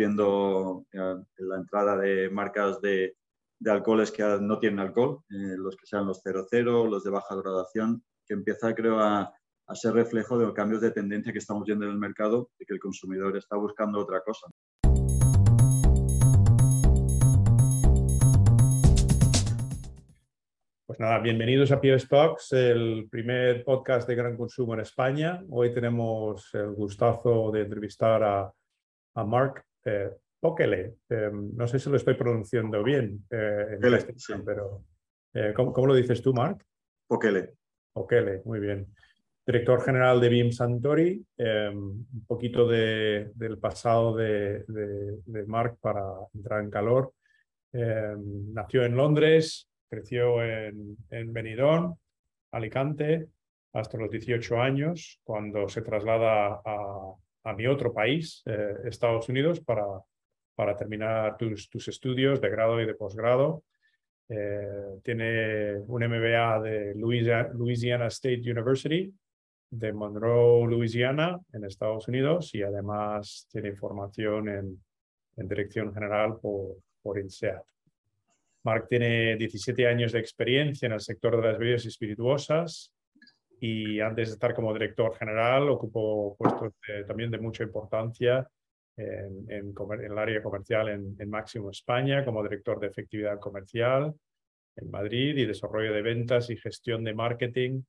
viendo la entrada de marcas de, de alcoholes que no tienen alcohol, los que sean los 00, los de baja graduación, que empieza, creo, a, a ser reflejo de los cambios de tendencia que estamos viendo en el mercado y que el consumidor está buscando otra cosa. Pues nada, bienvenidos a Pio Stocks, el primer podcast de gran consumo en España. Hoy tenemos el gustazo de entrevistar a, a Mark eh, Pokele. Em, no sé si lo estoy pronunciando bien eh, en pero eh, ¿cómo, ¿cómo, lo dices tú, Mark? Pokele. Pokele, muy bien director general de BIM Santori, em, un poquito de, del pasado de, de, Mark para entrar en calor. Em, nació en Londres, creció en, en Benidorm, Alicante, hasta los 18 años, cuando se traslada a, a mi otro país, eh, Estados Unidos, para, para terminar tus, tus, estudios de grado y de posgrado. Eh, tiene un MBA de Louisiana State University de Monroe, Louisiana, en Estados Unidos, y además tiene formación en, en dirección general por, por INSEAD. Mark tiene 17 años de experiencia en el sector de las bebidas espirituosas y antes de estar como director general ocupó puestos también de mucha importancia en, en, en el área comercial en, en, Máximo España, como director de efectividad comercial en Madrid y desarrollo de ventas y gestión de marketing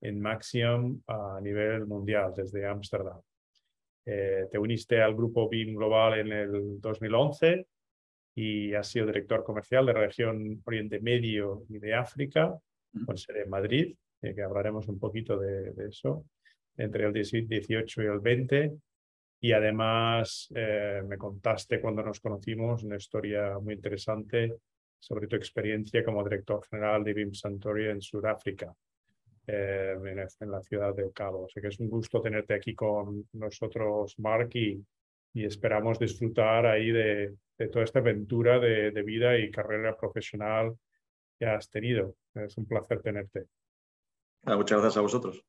en Maxium a nivel mundial desde Ámsterdam. Eh, te uniste al grupo BIM Global en el 2011 y has sido director comercial de la región Oriente Medio y de África, con sede en Madrid, eh, que hablaremos un poquito de, eso, entre el 18 y el 20. Y además eh, me contaste cuando nos conocimos una historia muy interesante sobre tu experiencia como director general de BIM Santori en Sudáfrica. Eh, en, la ciudad de Cabo. O sea que es un gusto tenerte aquí con nosotros, Mark, y, esperamos disfrutar ahí de, toda esta aventura de, vida y carrera profesional que has tenido. Es un placer tenerte. Ah, muchas gracias a vosotros.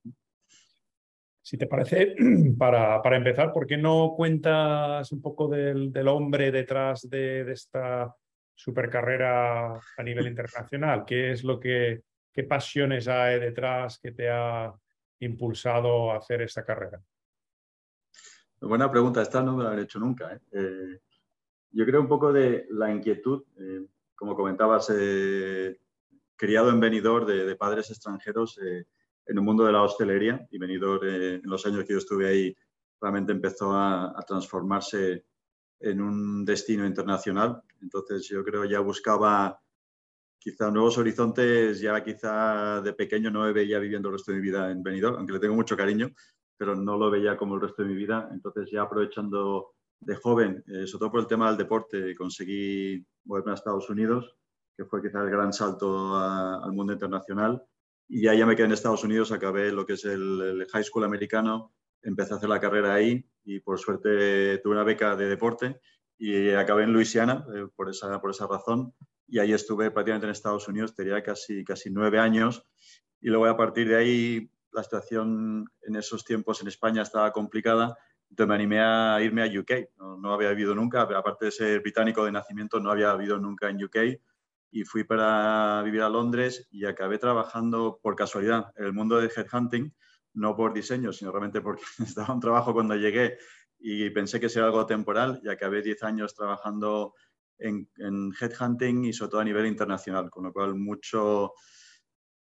Si te parece, para, para empezar, ¿por qué no cuentas un poco del, del hombre detrás de, de esta supercarrera a nivel internacional? ¿Qué es lo que ¿Qué pasiones hay detrás que te ha impulsado a hacer esta carrera? Buena pregunta, esta no me la han hecho nunca. ¿eh? Eh, yo creo un poco de la inquietud, eh, como comentabas, criado en venidor de, padres extranjeros en el mundo de la hostelería y venidor en los años que yo estuve ahí realmente empezó a, transformarse en un destino internacional. Entonces yo creo ya buscaba quizá nuevos horizontes, ya quizá de pequeño no me veía viviendo el resto de mi vida en Benidorm, aunque le tengo mucho cariño, pero no lo veía como el resto de mi vida. Entonces ya aprovechando de joven, eh, sobre todo por el tema del deporte, conseguí volverme a Estados Unidos, que fue quizá el gran salto al mundo internacional. Y ya, ya me quedé en Estados Unidos, acabé lo que es el, high school americano, empecé a hacer la carrera ahí y por suerte tuve una beca de deporte y acabé en Luisiana eh, por, esa, por esa razón. Y ahí estuve prácticamente en Estados Unidos, tenía casi, casi nueve años. Y luego a partir de ahí la situación en esos tiempos en España estaba complicada, entonces me animé a irme a UK, no, había vivido nunca, aparte de ser británico de nacimiento, no había vivido nunca en UK y fui para vivir a Londres y acabé trabajando por casualidad en el mundo de headhunting, no por diseño, sino realmente porque estaba un trabajo cuando llegué y pensé que sería algo temporal y acabé 10 años trabajando en, headhunting y sobre todo a nivel internacional, con lo cual mucho,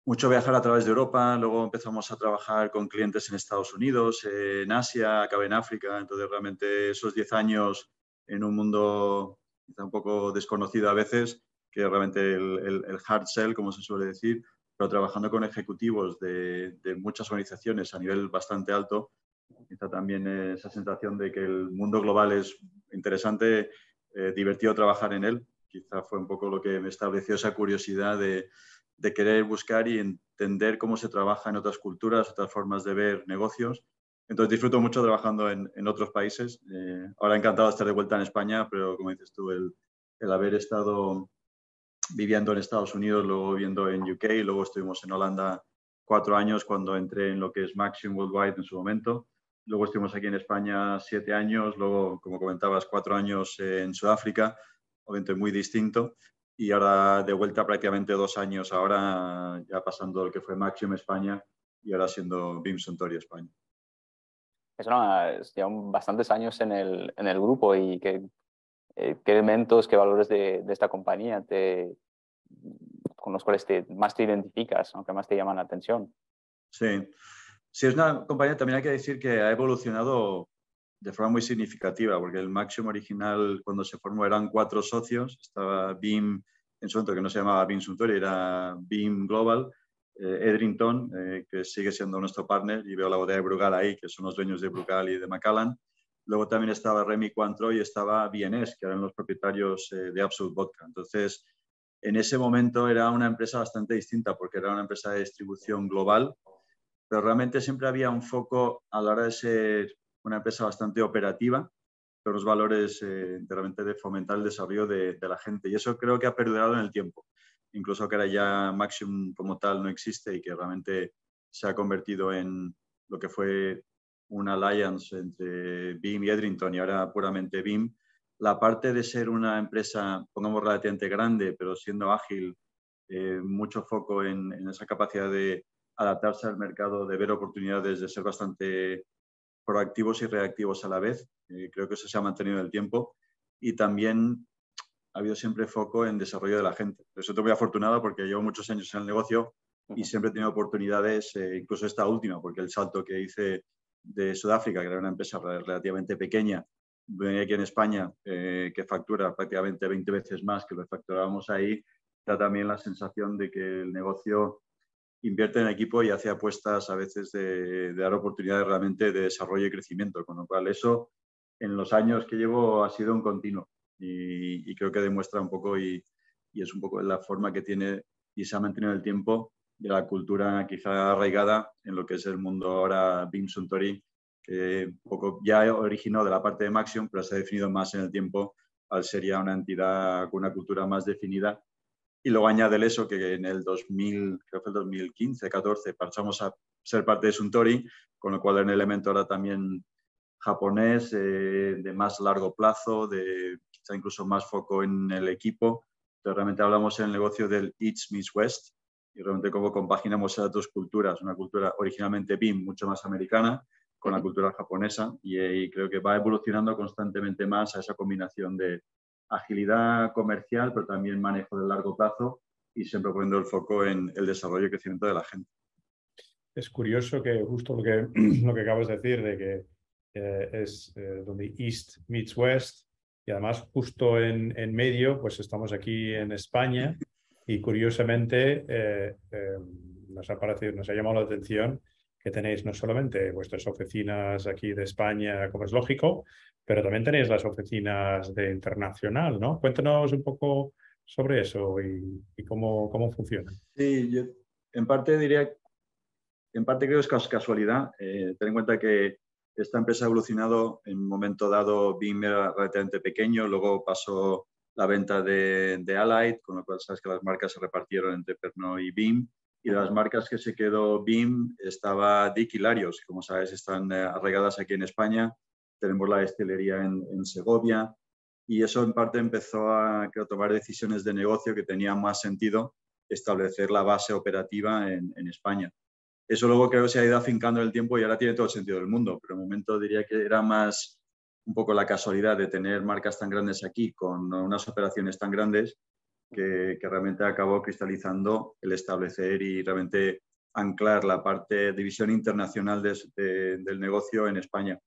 mucho viajar a través de Europa, luego empezamos a trabajar con clientes en Estados Unidos, en Asia, acabé en África, entonces realmente esos 10 años en un mundo un poco desconocido a veces, que realmente el, el, hard sell, como se suele decir, pero trabajando con ejecutivos de, de muchas organizaciones a nivel bastante alto, quizá también esa sensación de que el mundo global es interesante eh, divertido trabajar en él. Quizá fue un poco lo que me estableció esa curiosidad de, de querer buscar y entender cómo se trabaja en otras culturas, otras formas de ver negocios. Entonces disfruto mucho trabajando en, en otros países. Eh, ahora encantado de estar de vuelta en España, pero como dices tú, el, el haber estado viviendo en Estados Unidos, luego viviendo en UK, luego estuvimos en Holanda cuatro años cuando entré en lo que es Maximum Worldwide en su momento. luego estuvimos aquí en España siete años, luego, como comentabas, cuatro años en Sudáfrica, obviamente muy distinto, y ahora de vuelta prácticamente dos años ahora, ya pasando lo que fue Maxim España y ahora siendo BIM Suntory España. Es una, llevan bastantes años en el, en el grupo y qué, eh, qué elementos, qué valores de, de, esta compañía te, con los cuales te, más te identificas, aunque más te llaman la atención. Sí, sí, es una compañía, también hay que decir que ha evolucionado de forma muy significativa, porque el Maxim original cuando se formó eran cuatro socios, estaba BIM en su momento que no se llamaba BIM Suntory, era BIM Global, eh, Edrington, eh, que sigue siendo nuestro partner, y veo la bodega de Brugal ahí, que son los dueños de Brugal y de Macallan. Luego también estaba Remy Cointreau y estaba BNS, que eran los propietarios eh, de Absolute Vodka. Entonces, en ese momento era una empresa bastante distinta, porque era una empresa de distribución global, pero realmente siempre había un foco a la hora de ser una empresa bastante operativa, pero los valores eh, realmente de fomentar el desarrollo de, de, la gente. Y eso creo que ha perdurado en el tiempo. Incluso que ahora ya Maxim como tal no existe y que realmente se ha convertido en lo que fue una alliance entre BIM y Edrington y ahora puramente BIM, la parte de ser una empresa, pongamos relativamente grande, pero siendo ágil, eh, mucho foco en, en, esa capacidad de adaptarse al mercado, de ver oportunidades, de ser bastante proactivos y reactivos a la vez. Eh, creo que eso se ha mantenido en el tiempo. Y también ha habido siempre foco en desarrollo de la gente. Por eso estoy muy afortunado porque llevo muchos años en el negocio y siempre he tenido oportunidades, eh, incluso esta última, porque el salto que hice de Sudáfrica, que era una empresa relativamente pequeña, venía aquí en España, eh, que factura prácticamente 20 veces más que lo que facturábamos ahí, da también la sensación de que el negocio invierte en equipo y hace apuestas a veces de, dar oportunidades realmente de desarrollo y crecimiento, con lo cual eso en los años que llevo ha sido un continuo y, creo que demuestra un poco y, es un poco la forma que tiene y se ha mantenido el tiempo de la cultura quizá arraigada en lo que es el mundo ahora BIM Suntory, que un poco ya originó de la parte de Maxion, pero se ha definido más en el tiempo al ser ya una entidad con una cultura más definida y luego añade eso que en el 2000, creo que el 2015, 14, pasamos a ser parte de Suntory, con lo cual en el elemento ahora también japonés, eh, de más largo plazo, de incluso más foco en el equipo. Entonces realmente hablamos en el negocio del East Meets West y realmente cómo compaginamos esas dos culturas, una cultura originalmente BIM, mucho más americana, con la cultura japonesa y, y creo que va evolucionando constantemente más a esa combinación de, agilidad comercial, pero también manejo de largo plazo y siempre poniendo el foco en el desarrollo y crecimiento de la gente. Es curioso que justo lo que, lo que acabas de decir, de que eh, es eh, donde East meets West, y además justo en, en, medio, pues estamos aquí en España y curiosamente eh, nos, ha parecido, nos ha llamado la atención que tenéis no solamente vuestras oficinas aquí de España, como es lógico, pero también tenéis las oficinas de internacional, ¿no? Cuéntanos un poco sobre eso y, y cómo, cómo funciona. Sí, yo en parte diría, en parte creo que es casualidad. Eh, ten en cuenta que esta empresa ha evolucionado en un momento dado, BIM era relativamente pequeño, luego pasó la venta de, de Allied, con lo cual sabes que las marcas se repartieron entre Pernod y BIM. Y de las marcas que se quedó BIM estaba Dick y Larios, que como sabes están eh, arraigadas aquí en España tenemos la destilería en, en, Segovia y eso en parte empezó a creo, tomar decisiones de negocio que tenían más sentido establecer la base operativa en, en, España. Eso luego creo que se ha ido afincando en el tiempo y ahora tiene todo el sentido del mundo, pero en un momento diría que era más un poco la casualidad de tener marcas tan grandes aquí con unas operaciones tan grandes que, que realmente acabó cristalizando el establecer y realmente anclar la parte de visión internacional de, de, del negocio en España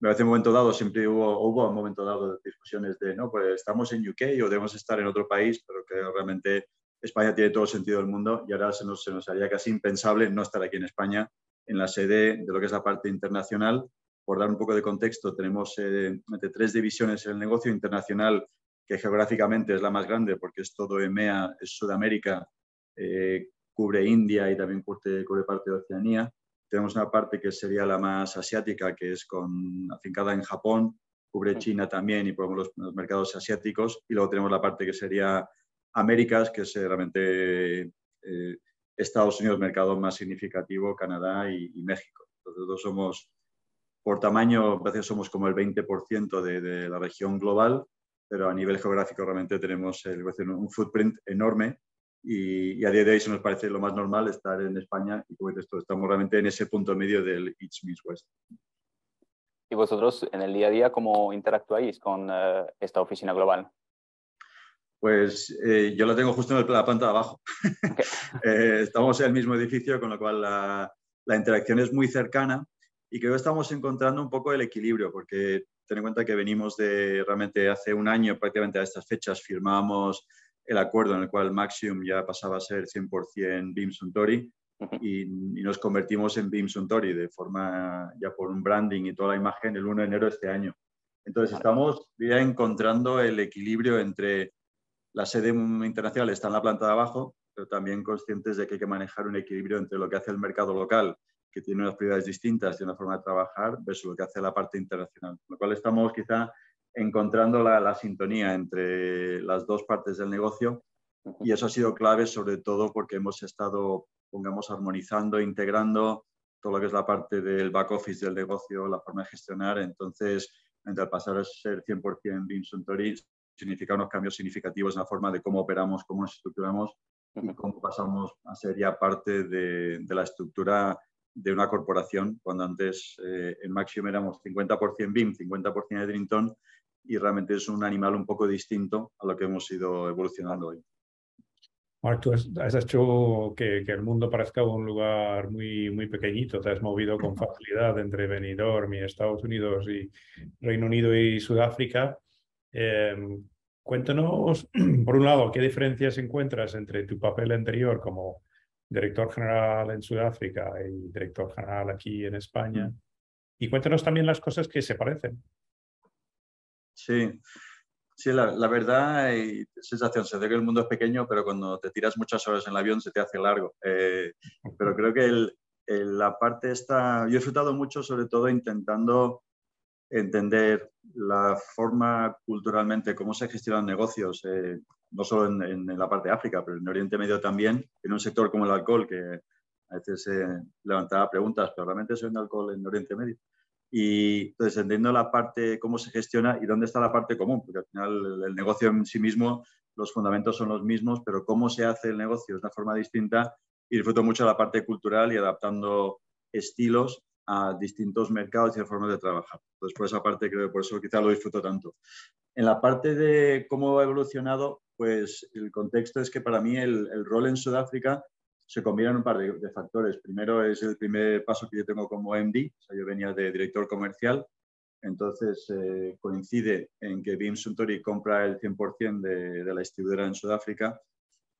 me parece un momento dado, siempre hubo, hubo un momento dado discusiones de, no, pues estamos en UK o debemos estar en otro país, pero que realmente España tiene todo el sentido del mundo y ahora se nos, se nos haría casi impensable no estar aquí en España, en la sede de lo que es la parte internacional. Por dar un poco de contexto, tenemos eh, tres divisiones en el negocio internacional, que geográficamente es la más grande porque es todo EMEA, es Sudamérica, eh, cubre India y también cubre, cubre parte de Oceanía. Tenemos una parte que sería la más asiática, que es con, afincada en Japón, cubre China también y por los, los, mercados asiáticos. Y luego tenemos la parte que sería Américas, que es realmente eh, Estados Unidos, mercado más significativo, Canadá y, y México. Nosotros somos por tamaño, a veces somos como el 20% de, de, la región global, pero a nivel geográfico realmente tenemos un footprint enorme y, a día de hoy se nos parece lo más normal estar en España y como esto, estamos realmente en ese punto medio del East Meets West. ¿Y vosotros en el día a día cómo interactuáis con uh, esta oficina global? Pues eh, yo la tengo justo en la planta de abajo. Okay. eh, estamos en el mismo edificio, con lo cual la, la, interacción es muy cercana y creo que estamos encontrando un poco el equilibrio, porque ten en cuenta que venimos de realmente hace un año prácticamente a estas fechas firmamos el acuerdo en el cual Maxium ya pasaba a ser 100% BIM Suntory y, y, nos convertimos en BIM Suntory de forma ya por un branding y toda la imagen el 1 de enero de este año. Entonces estamos ya encontrando el equilibrio entre la sede internacional está en la planta de abajo, pero también conscientes de que hay que manejar un equilibrio entre lo que hace el mercado local, que tiene unas prioridades distintas y una forma de trabajar, versus lo que hace la parte internacional. Con lo cual estamos quizá encontrando la, la, sintonía entre las dos partes del negocio y eso ha sido clave sobre todo porque hemos estado, pongamos, armonizando, integrando todo lo que es la parte del back office del negocio, la forma de gestionar. Entonces, entre pasar a ser 100% BIM Suntory, significa unos cambios significativos en la forma de cómo operamos, cómo nos estructuramos y cómo pasamos a ser ya parte de, de la estructura de una corporación, cuando antes eh, en Maxim éramos 50% BIM, 50% Edrington, y realmente es un animal un poco distinto a lo que hemos ido evolucionando hoy. Mark, tú has hecho que, que, el mundo parezca un lugar muy, muy pequeñito, te has movido con facilidad entre Benidorm y Estados Unidos y Reino Unido y Sudáfrica. Eh, cuéntanos, por un lado, qué diferencias encuentras entre tu papel anterior como director general en Sudáfrica y director general aquí en España. Y cuéntanos también las cosas que se parecen. Sí, sí la, la verdad, hay sensación, se ve que el mundo es pequeño, pero cuando te tiras muchas horas en el avión se te hace largo. Eh, pero creo que el, el, la parte esta, yo he disfrutado mucho sobre todo intentando entender la forma culturalmente, cómo se gestionan negocios, eh, no solo en, la parte de África, pero en Oriente Medio también, en un sector como el alcohol, que a veces se levantaba preguntas, pero realmente se vende alcohol en Oriente Medio. Y entonces, entendiendo la parte, cómo se gestiona y dónde está la parte común, porque al final el, el negocio en sí mismo, los fundamentos son los mismos, pero cómo se hace el negocio de una forma distinta y disfruto mucho la parte cultural y adaptando estilos a distintos mercados y formas de trabajar. Entonces, por esa parte, creo que por eso quizá lo disfruto tanto. En la parte de cómo ha evolucionado, pues el contexto es que para mí el, rol en Sudáfrica se combina en un par de, de, factores. Primero es el primer paso que yo tengo como MD, o sea, yo venía de director comercial, entonces eh, coincide en que BIM Suntory compra el 100% de, de, la distribuidora en Sudáfrica.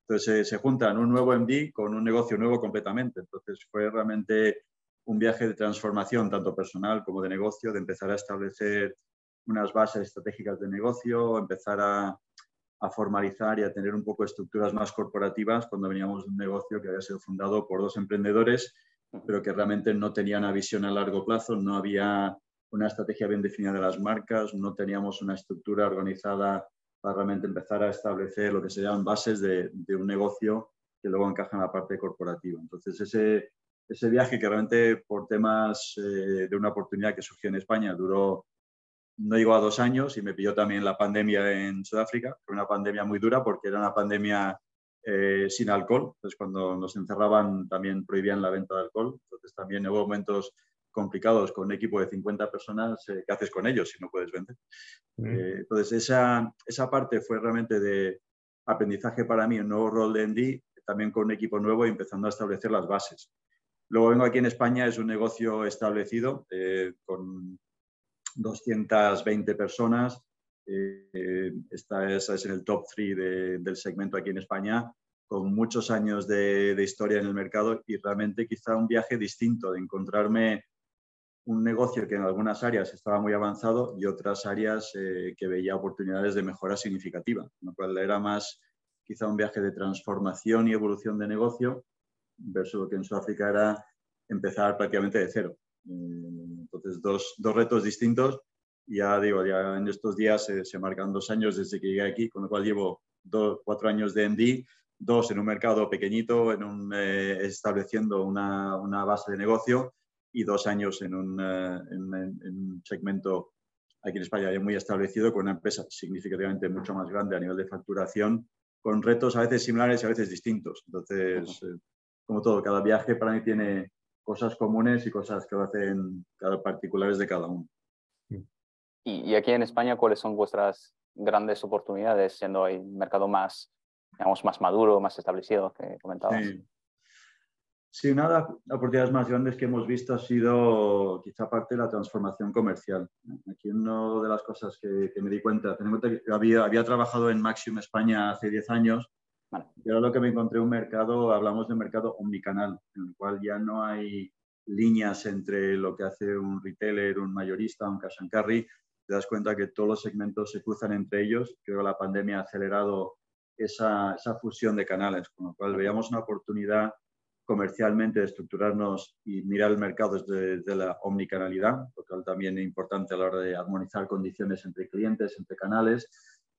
Entonces eh, se juntan un nuevo MD con un negocio nuevo completamente. Entonces fue realmente un viaje de transformación, tanto personal como de negocio, de empezar a establecer unas bases estratégicas de negocio, empezar a, formalizar y a tener un poco estructuras más corporativas cuando veníamos de un negocio que había sido fundado por dos emprendedores, pero que realmente no tenían una visión a largo plazo, no había una estrategia bien definida de las marcas, no teníamos una estructura organizada para realmente empezar a establecer lo que serían bases de, de un negocio que luego encaja en la parte corporativa. Entonces, ese, ese viaje que realmente por temas eh, de una oportunidad que surgió en España duró, no llegó a dos años y me pilló también la pandemia en Sudáfrica. Fue una pandemia muy dura porque era una pandemia eh, sin alcohol. Entonces cuando nos encerraban también prohibían la venta de alcohol. Entonces también hubo momentos complicados con un equipo de 50 personas. Eh, ¿Qué haces con ellos si no puedes vender? Mm. Eh, entonces esa, esa parte fue realmente de aprendizaje para mí, un nuevo rol de ND, también con un equipo nuevo y empezando a establecer las bases. Luego vengo aquí en España, es un negocio establecido eh, con 220 personas. Eh, es, en el top 3 de, del segmento aquí en España, con muchos años de, de, historia en el mercado y realmente quizá un viaje distinto de encontrarme un negocio que en algunas áreas estaba muy avanzado y otras áreas eh, que veía oportunidades de mejora significativa, lo cual era más quizá un viaje de transformación y evolución de negocio versus lo que en Sudáfrica era empezar prácticamente de cero. Eh, entonces, dos, dos retos distintos. Ya digo, ya en estos días se, se, marcan dos años desde que llegué aquí, con lo cual llevo dos, cuatro años de MD, dos en un mercado pequeñito, en un, eh, estableciendo una, una, base de negocio y dos años en un, en un segmento aquí en España ya muy establecido, con una empresa significativamente mucho más grande a nivel de facturación, con retos a veces similares y a veces distintos. Entonces, eh, como todo, cada viaje para mí tiene cosas comunes y cosas que lo hacen cada particulares de cada uno. Y, aquí en España, ¿cuáles son vuestras grandes oportunidades, siendo el mercado más, digamos, más maduro, más establecido que comentabas? Sí, una de las oportunidades más grandes que hemos visto ha sido quizá parte de la transformación comercial. Aquí una de las cosas que, me di cuenta, tengo que había, había trabajado en Maxim España hace 10 años y ahora lo que me encontré un mercado, hablamos de un mercado omnicanal, en el cual ya no hay líneas entre lo que hace un retailer, un mayorista, un cash and carry. Te das cuenta que todos los segmentos se cruzan entre ellos. Creo que la pandemia ha acelerado esa, esa fusión de canales, con lo cual veíamos una oportunidad comercialmente de estructurarnos y mirar el mercado desde, la omnicanalidad, lo cual también es importante a la hora de armonizar condiciones entre clientes, entre canales.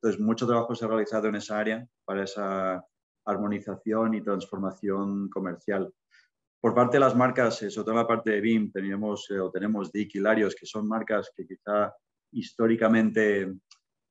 Entonces, mucho trabajo se ha realizado en esa área para esa armonización y transformación comercial. Por parte de las marcas, eh, sobre todo en la parte de BIM, teníamos eh, o tenemos Dick y Larios, que son marcas que quizá históricamente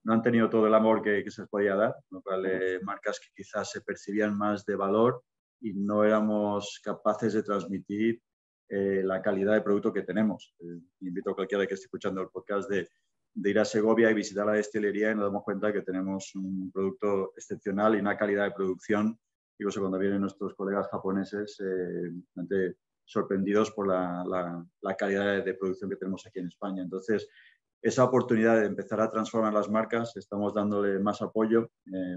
no han tenido todo el amor que, se les podía dar, lo cual, eh, marcas que quizás se percibían más de valor y no éramos capaces de transmitir eh, la calidad de producto que tenemos. Eh, invito a cualquiera que esté escuchando el podcast de, de, ir a Segovia y visitar la destilería y nos damos cuenta que tenemos un producto excepcional y una calidad de producción. Incluso cuando vienen nuestros colegas japoneses, eh, sorprendidos por la, la, calidad de, producción que tenemos aquí en España. Entonces, esa oportunidad de empezar a transformar las marcas, estamos dándole más apoyo. Eh,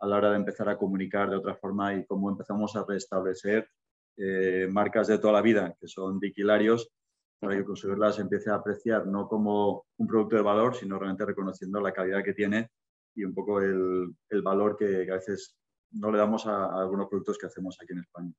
a la hora de empezar a comunicar de otra forma y cómo empezamos a restablecer eh, marcas de toda la vida, que son diquilarios, para que el consumidor las empiece a apreciar no como un producto de valor, sino realmente reconociendo la calidad que tiene y un poco el, el valor que, a veces no le damos a, algunos productos que hacemos aquí en España.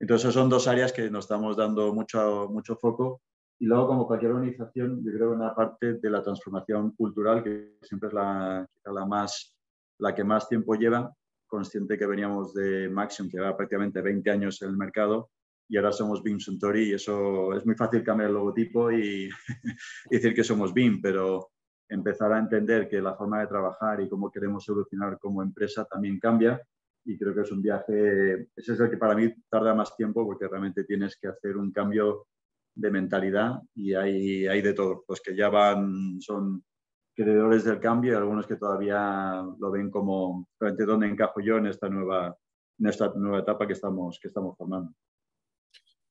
Entonces, son dos áreas que nos estamos dando mucho, mucho foco. Y luego, como cualquier organización, yo creo que una parte de la transformación cultural, que siempre es la, la más la que más tiempo lleva, consciente que veníamos de Maxim, que lleva prácticamente 20 años en el mercado, y ahora somos BIM Suntory, y eso es muy fácil cambiar el logotipo y, decir que somos BIM, pero empezar a entender que la forma de trabajar y cómo queremos evolucionar como empresa también cambia, y creo que es un viaje, ese es el que para mí tarda más tiempo, porque realmente tienes que hacer un cambio de mentalidad y hay, hay de todo. Los que ya van, son creedores del cambio y algunos que todavía lo ven como realmente dónde encajo yo en esta nueva, en esta nueva etapa que estamos, que estamos formando.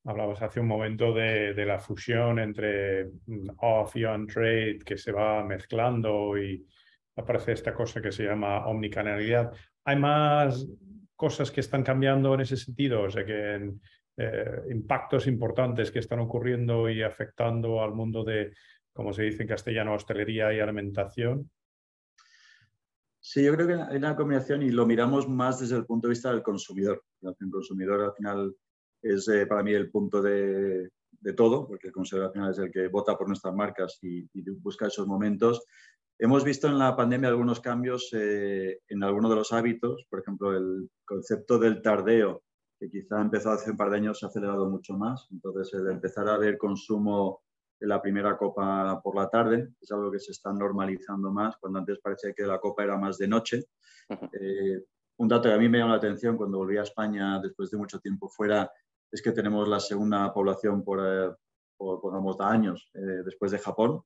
Hablabas hace un momento de, de la fusión entre mm, off y on trade que se va mezclando y aparece esta cosa que se llama omnicanalidad. ¿Hay más cosas que están cambiando en ese sentido? O sea, que eh, impactos importantes que están ocurriendo y afectando al mundo de, como se dice en castellano, hostelería y alimentación? Sí, yo creo que hay una combinación y lo miramos más desde el punto de vista del consumidor. El consumidor al final es eh, para mí el punto de, todo, porque el consumidor al final es el que vota por nuestras marcas y, busca esos momentos. Hemos visto en la pandemia algunos cambios eh, en algunos de los hábitos, por ejemplo, el concepto del tardeo, que quizá empezó hace un par de años, se ha acelerado mucho más. Entonces, el empezar a ver consumo la primera copa por la tarde, es algo que se está normalizando más, cuando antes parecía que la copa era más de noche. Eh, un dato que a mí me llama la atención cuando volví a España después de mucho tiempo fuera es que tenemos la segunda población por, eh, por, años eh, después de Japón.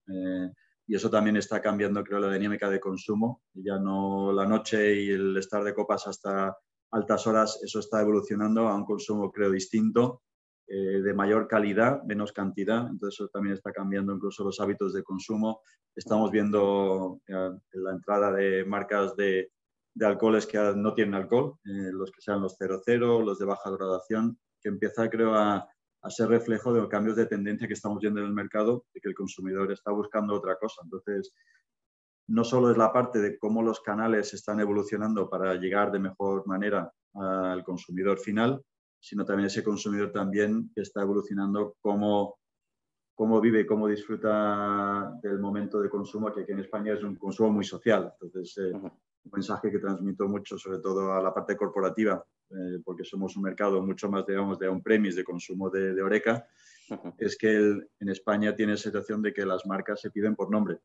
y eso también está cambiando, creo, la dinámica de consumo. Ya no la noche y el estar de copas hasta altas horas, eso está evolucionando a un consumo, creo, distinto eh, de mayor calidad, menos cantidad. Entonces eso también está cambiando incluso los hábitos de consumo. Estamos viendo eh, la entrada de marcas de, de, alcoholes que no tienen alcohol, eh, los que sean los 00, los de baja graduación, que empieza creo a, a ser reflejo de los cambios de tendencia que estamos viendo en el mercado, y que el consumidor está buscando otra cosa. Entonces, no solo es la parte de cómo los canales están evolucionando para llegar de mejor manera al consumidor final, sino también ese consumidor también que está evolucionando cómo, cómo vive y cómo disfruta del momento de consumo, que aquí en España es un consumo muy social. Entonces, eh, un mensaje que transmito mucho, sobre todo a la parte corporativa, eh, porque somos un mercado mucho más, digamos, de on-premise, de consumo de, de Oreca, es que en España tiene la situación de que las marcas se piden por nombre,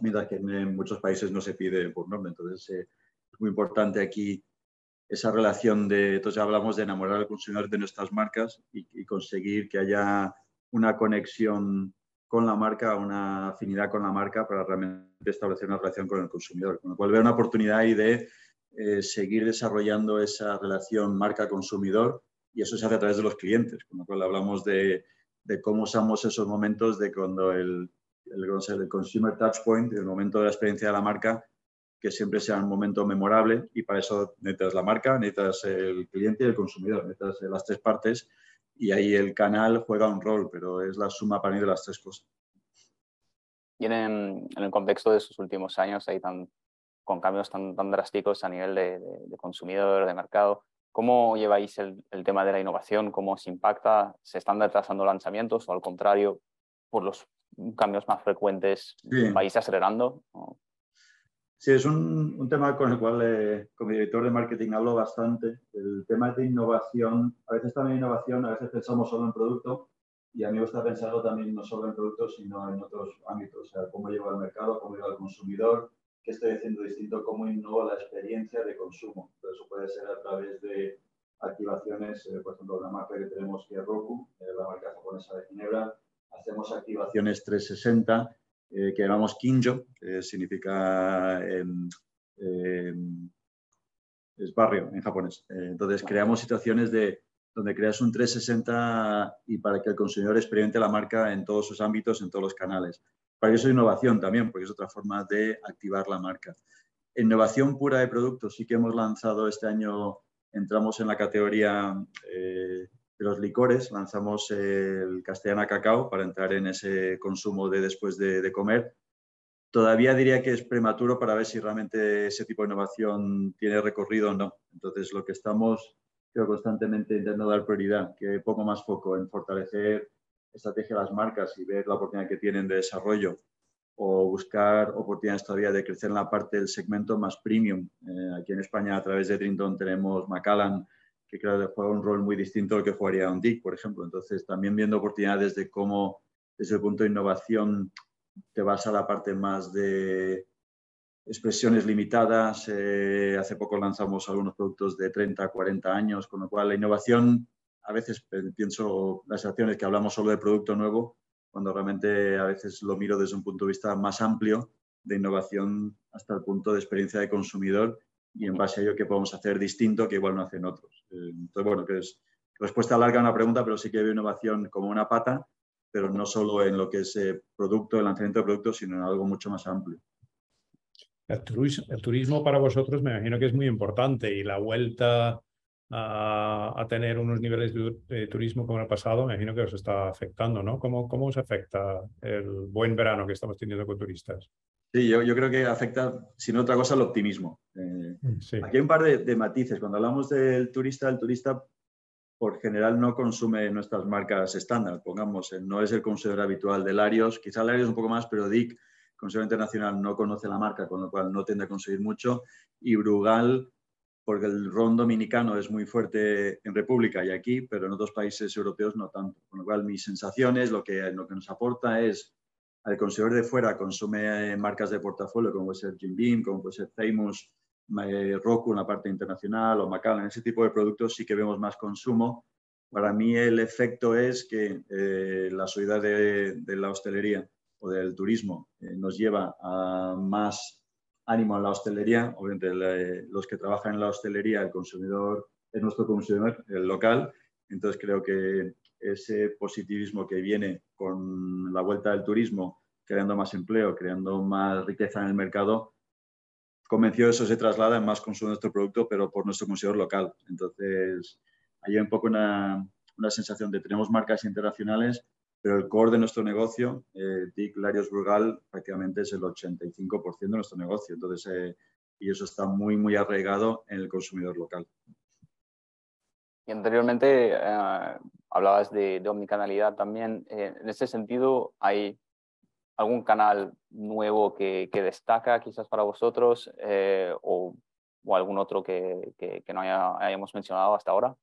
mientras que en, muchos países no se pide por nombre. Entonces, eh, es muy importante aquí esa relación de, entonces hablamos de enamorar al consumidor de nuestras marcas y, conseguir que haya una conexión con la marca, una afinidad con la marca para realmente establecer una relación con el consumidor. Con lo cual veo una oportunidad ahí de eh, seguir desarrollando esa relación marca-consumidor y eso se hace a través de los clientes. Con lo cual hablamos de, cómo usamos esos momentos de cuando el, el, el consumer touch point, el momento de la experiencia de la marca, que siempre sea un momento memorable y para eso necesitas la marca, necesitas el cliente y el consumidor, necesitas las tres partes y ahí el canal juega un rol, pero es la suma para mí de las tres cosas. Y en, el contexto de estos últimos años, ahí tan, con cambios tan, tan drásticos a nivel de, consumidor, de mercado, ¿cómo lleváis el, tema de la innovación? ¿Cómo se impacta? ¿Se están retrasando lanzamientos o al contrario, por los cambios más frecuentes, vais acelerando? Sí, es un, un, tema con el cual eh, como director de marketing hablo bastante. El tema de innovación, a veces también innovación, a veces pensamos solo en producto y a mí me gusta pensarlo también no solo en productos, sino en otros ámbitos, o sea, cómo llevo al mercado, cómo llevo al consumidor, qué estoy haciendo distinto, cómo innovo la experiencia de consumo. eso puede ser a través de activaciones, eh, por ejemplo, la marca que tenemos que es Roku, eh, la marca japonesa de Ginebra, hacemos activaciones 360 eh, que llamamos Kinjo, que significa es barrio en japonés. Entonces creamos situaciones de donde creas un 360 y para que el consumidor experimente la marca en todos sus ámbitos, en todos los canales. Para eso es innovación también, porque es otra forma de activar la marca. Innovación pura de productos, sí que hemos lanzado este año, entramos en la categoría eh, de los licores, lanzamos el Castellana Cacao para entrar en ese consumo de después de, comer. Todavía diría que es prematuro para ver si realmente ese tipo de innovación tiene recorrido o no. Entonces, lo que estamos creo, constantemente intentando dar prioridad, que poco más foco en fortalecer estrategia de las marcas y ver la oportunidad que tienen de desarrollo o buscar oportunidades todavía de crecer en la parte del segmento más premium. Eh, aquí en España, a través de Trinton, tenemos Macallan, que claro, juega un rol muy distinto al que jugaría un DIC, por ejemplo. Entonces, también viendo oportunidades de cómo, desde el punto de innovación, te vas a la parte más de expresiones limitadas. Eh, hace poco lanzamos algunos productos de 30 a 40 años, con lo cual la innovación, a veces pienso las acciones que hablamos solo de producto nuevo, cuando realmente a veces lo miro desde un punto de vista más amplio de innovación hasta el punto de experiencia de consumidor y en base a ello qué podemos hacer distinto que igual no hacen otros. Eh, entonces, bueno, que es respuesta larga a una pregunta, pero sí que veo innovación como una pata, pero no solo en lo que es eh, producto, el lanzamiento de productos, sino en algo mucho más amplio. El turismo, el turismo para vosotros me imagino que es muy importante y la vuelta a, a, tener unos niveles de, turismo como el pasado, me imagino que os está afectando, ¿no? ¿Cómo, ¿Cómo os afecta el buen verano que estamos teniendo con turistas? Sí, yo, yo creo que afecta, si no otra cosa, el optimismo. Eh, aquí hay un par de, matices. Cuando hablamos del turista, el turista por general no consume nuestras marcas estándar. Pongamos, no es el consumidor habitual de Larios, quizá Larios un poco más, pero DIC, consumidor internacional, no conoce la marca, con lo cual no tiende a conseguir mucho. Y Brugal, porque el ron dominicano es muy fuerte en República y aquí, pero en otros países europeos no tanto. Con lo cual, mis sensaciones, lo que, lo que nos aporta es al consumidor de fuera consume marcas de portafolio como puede ser Jim Beam, como puede ser Famous, eh, Roku en la parte internacional o Macallan, ese tipo de productos sí que vemos más consumo. Para mí el efecto es que eh, la subida de, la hostelería o del turismo eh, nos lleva a más ánimo en la hostelería. Obviamente los que trabajan en la hostelería, el consumidor es nuestro consumidor, el local. Entonces creo que ese positivismo que viene con la vuelta del turismo, creando más empleo, creando más riqueza en el mercado, convenció eso se traslada en más consumo de nuestro producto, pero por nuestro consumidor local. Entonces, hay un poco una, una sensación de tenemos marcas internacionales, pero el core de nuestro negocio, eh, DIC Larios Brugal, prácticamente es el 85% de nuestro negocio. Entonces, eh, y eso está muy, muy arraigado en el consumidor local. Y anteriormente eh, hablabas de, de, omnicanalidad también. Eh, en ese sentido, ¿hay algún canal nuevo que, que destaca quizás para vosotros eh, o, o, algún otro que, que, no haya, hayamos mencionado hasta ahora?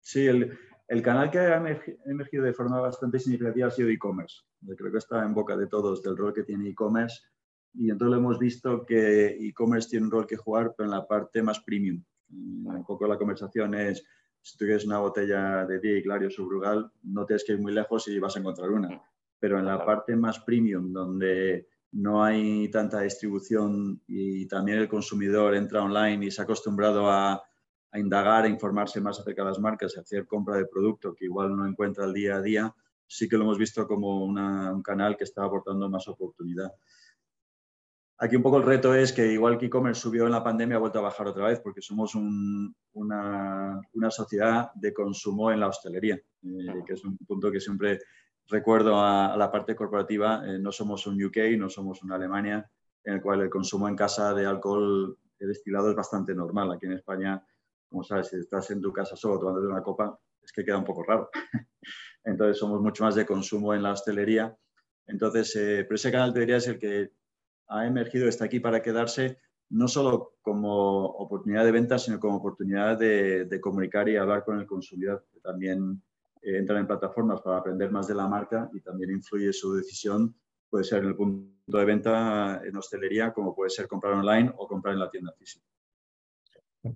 Sí, el, El canal que ha emergido de forma bastante significativa ha sido e-commerce. Creo que está en boca de todos del rol que tiene e-commerce y entonces hemos visto que e-commerce tiene un rol que jugar, pero en la parte más premium. Un poco la conversación es, si tú quieres una botella de Vía Clarios o Brugal, no tienes que ir muy lejos y vas a encontrar una. Pero en la parte más premium, donde no hay tanta distribución y también el consumidor entra online y se ha acostumbrado a, indagar, a informarse más acerca de las marcas, a hacer compra de producto que igual no encuentra el día a día, sí que lo hemos visto como un canal que está aportando más oportunidad. Aquí un poco el reto es que igual que e-commerce subió en la pandemia, ha vuelto a bajar otra vez porque somos una, sociedad de consumo en la hostelería, eh, que es un punto que siempre recuerdo a, la parte corporativa. Eh, no somos un UK, no somos una Alemania, en el cual el consumo en casa de alcohol destilado es bastante normal. Aquí en España, como sabes, si estás en tu casa solo tomando una copa, es que queda un poco raro. Entonces somos mucho más de consumo en la hostelería. Entonces, eh, pero ese canal te diría es el que ha emergido, está aquí para quedarse, no solo como oportunidad de venta, sino como oportunidad de, comunicar y hablar con el consumidor, que también eh, entra en plataformas para aprender más de la marca y también influye su decisión, puede ser en el punto de venta en hostelería, como puede ser comprar online o comprar en la tienda física.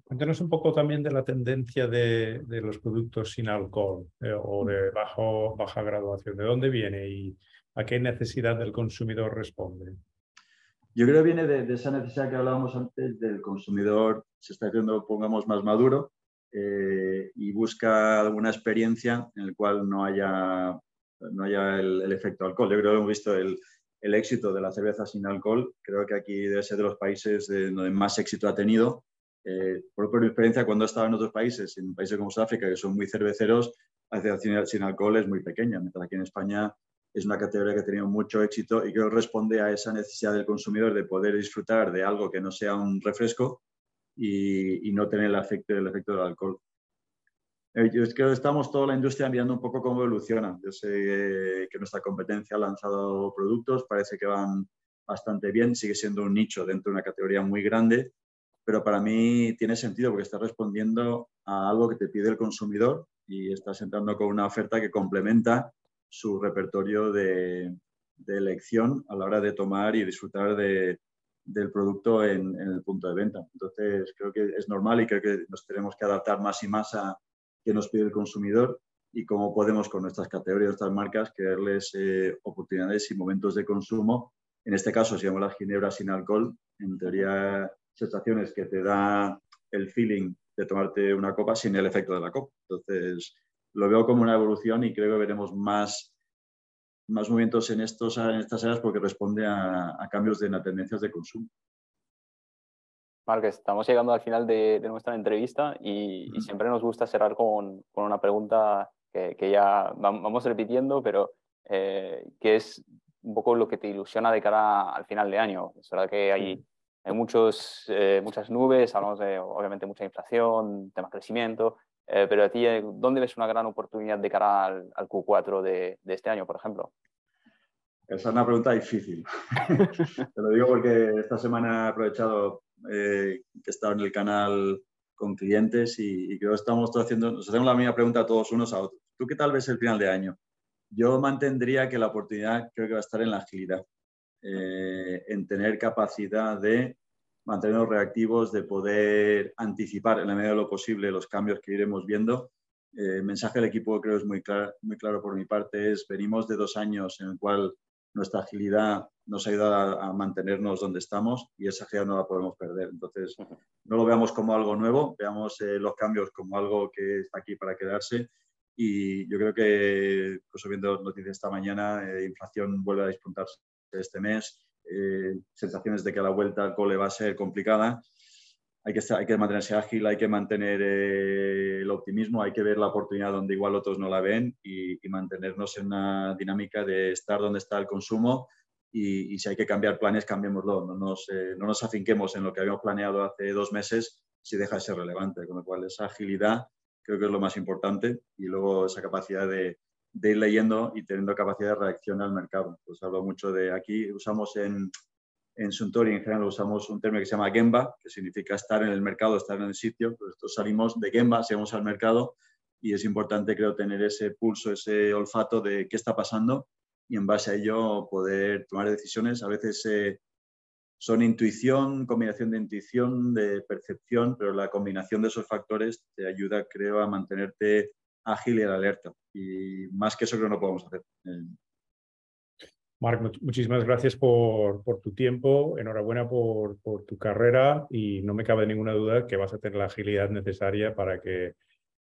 Cuéntanos un poco también de la tendencia de, los productos sin alcohol eh, o de bajo, baja graduación. ¿De dónde viene y a qué necesidad del consumidor responde? Yo creo que viene de, esa necesidad que hablábamos antes del consumidor, se está haciendo, pongamos, más maduro eh, y busca alguna experiencia en la cual no haya, no haya el, efecto alcohol. Yo creo que hemos visto el, el, éxito de la cerveza sin alcohol. Creo que aquí debe ser de los países donde más éxito ha tenido. Eh, por, mi experiencia, cuando he estado en otros países, en países como Sudáfrica, que son muy cerveceros, la cerveza sin alcohol es muy pequeña, mientras aquí en España es una categoría que ha tenido mucho éxito y que responde a esa necesidad del consumidor de poder disfrutar de algo que no sea un refresco y, no tener el efecto, el efecto del alcohol. Eh, yo creo que estamos toda la industria mirando un poco cómo evoluciona. Yo sé que nuestra competencia ha lanzado productos, parece que van bastante bien, sigue siendo un nicho dentro de una categoría muy grande, pero para mí tiene sentido porque está respondiendo a algo que te pide el consumidor y estás entrando con una oferta que complementa su repertorio de, elección a la hora de tomar y disfrutar del producto en, el punto de venta. Entonces, creo que es normal y creo que nos tenemos que adaptar más y más a qué nos pide el consumidor y cómo podemos con nuestras categorías, nuestras marcas, crearles eh, oportunidades y momentos de consumo. En este caso, si llamo las ginebras sin alcohol, en teoría, sensaciones que te da el feeling de tomarte una copa sin el efecto de la copa. Entonces, lo veo como una evolución y creo que veremos más, más movimientos en, estos, en estas áreas porque responde a, cambios de tendencias de consumo. Marques, estamos llegando al final de, nuestra entrevista y, siempre nos gusta cerrar con, con una pregunta que, que, ya vamos repitiendo, pero eh, que es un poco lo que te ilusiona de cara al final de año. Es verdad que hay, hay muchos, eh, muchas nubes, hablamos de obviamente mucha inflación, tema crecimiento, eh, pero a ti, eh, ¿dónde ves una gran oportunidad de cara al, Q4 de, este año, por ejemplo? Esa es una pregunta difícil. Te lo digo porque esta semana he aprovechado eh, que he estado en el canal con clientes y, creo que estamos todos haciendo, nos hacemos la misma pregunta a todos unos a otros. ¿Tú qué tal ves el final de año? Yo mantendría que la oportunidad creo que va a estar en la agilidad, en tener capacidad de mantenernos reactivos, de poder anticipar en la medida de lo posible los cambios que iremos viendo. Eh, el mensaje del equipo creo es muy claro, muy claro por mi parte, es venimos de dos años en el cual nuestra agilidad nos ha ayudado a, mantenernos donde estamos y esa agilidad no la podemos perder. Entonces, no lo veamos como algo nuevo, veamos eh, los cambios como algo que está aquí para quedarse y yo creo que, incluso viendo noticias esta mañana, eh, inflación vuelve a despuntarse este mes, eh, sensaciones de que la vuelta al cole va a ser complicada. Hay que, hay que mantenerse ágil, hay que mantener eh, el optimismo, hay que ver la oportunidad donde igual otros no la ven y, mantenernos en una dinámica de estar donde está el consumo y, si hay que cambiar planes, cambiémoslo. No nos, eh, no nos afinquemos en lo que habíamos planeado hace dos meses si deja de ser relevante. Con lo cual, esa agilidad creo que es lo más importante y luego esa capacidad de, de ir leyendo y teniendo capacidad de reacción al mercado. Pues hablo mucho de aquí, usamos en, en Suntory en general usamos un término que se llama Gemba, que significa estar en el mercado, estar en el sitio. Pues salimos de Gemba, seguimos al mercado y es importante, creo, tener ese pulso, ese olfato de qué está pasando y en base a ello poder tomar decisiones. A veces eh, son intuición, combinación de intuición, de percepción, pero la combinación de esos factores te ayuda, creo, a mantenerte ágil y alerta. Y más que eso creo que no podemos hacer. Marc, muchísimas gracias por, tu tiempo, enhorabuena por, por, tu carrera y no me cabe ninguna duda que vas a tener la agilidad necesaria para que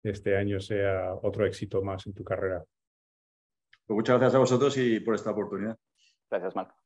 este año sea otro éxito más en tu carrera. Pues muchas gracias a vosotros y por esta oportunidad. Gracias, Marc.